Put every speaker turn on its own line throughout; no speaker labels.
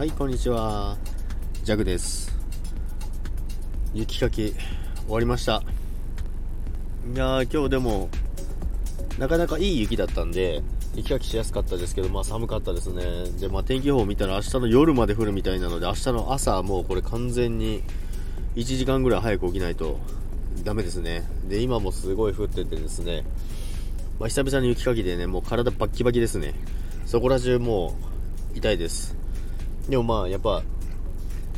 はい、こんにちは。ジャグです。雪かき終わりました。いやー、今日でも、なかなかいい雪だったんで、雪かきしやすかったですけど、まあ寒かったですね。で、まあ天気予報見たら明日の夜まで降るみたいなので、明日の朝もうこれ完全に1時間ぐらい早く起きないとダメですね。で、今もすごい降っててですね、まあ久々に雪かきでね、もう体バッキバキですね。そこら中もう痛いです。でもまあやっぱ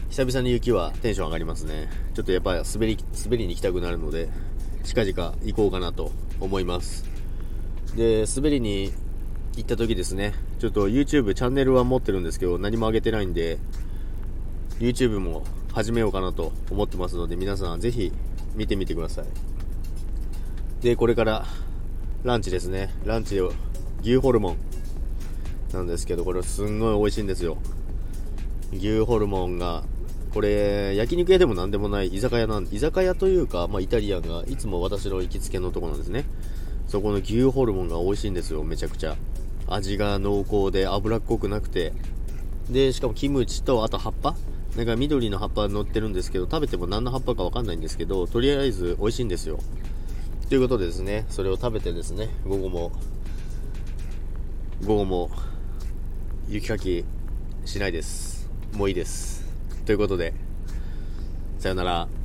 久々に雪はテンション上がりますね。ちょっとやっぱ滑り滑りに行きたくなるので近々行こうかなと思います。で滑りに行った時ですね。ちょっと YouTube チャンネルは持ってるんですけど何も上げてないんで YouTube も始めようかなと思ってますので皆さんぜひ見てみてください。でこれからランチですね。ランチを牛ホルモンなんですけどこれすんごい美味しいんですよ。牛ホルモンがこれ焼肉屋でも何でもない居酒屋なん居酒屋というか、まあ、イタリアンがいつも私の行きつけのとこなんですね。そこの牛ホルモンが美味しいんですよめちゃくちゃ。味が濃厚で脂っこくなくて。でしかもキムチとあと葉っぱ。なんか緑の葉っぱ乗ってるんですけど食べても何の葉っぱかわかんないんですけどとりあえず美味しいんですよ。ということでですねそれを食べてですね午後も午後も雪かきしないです。もういいです。ということで、さよなら。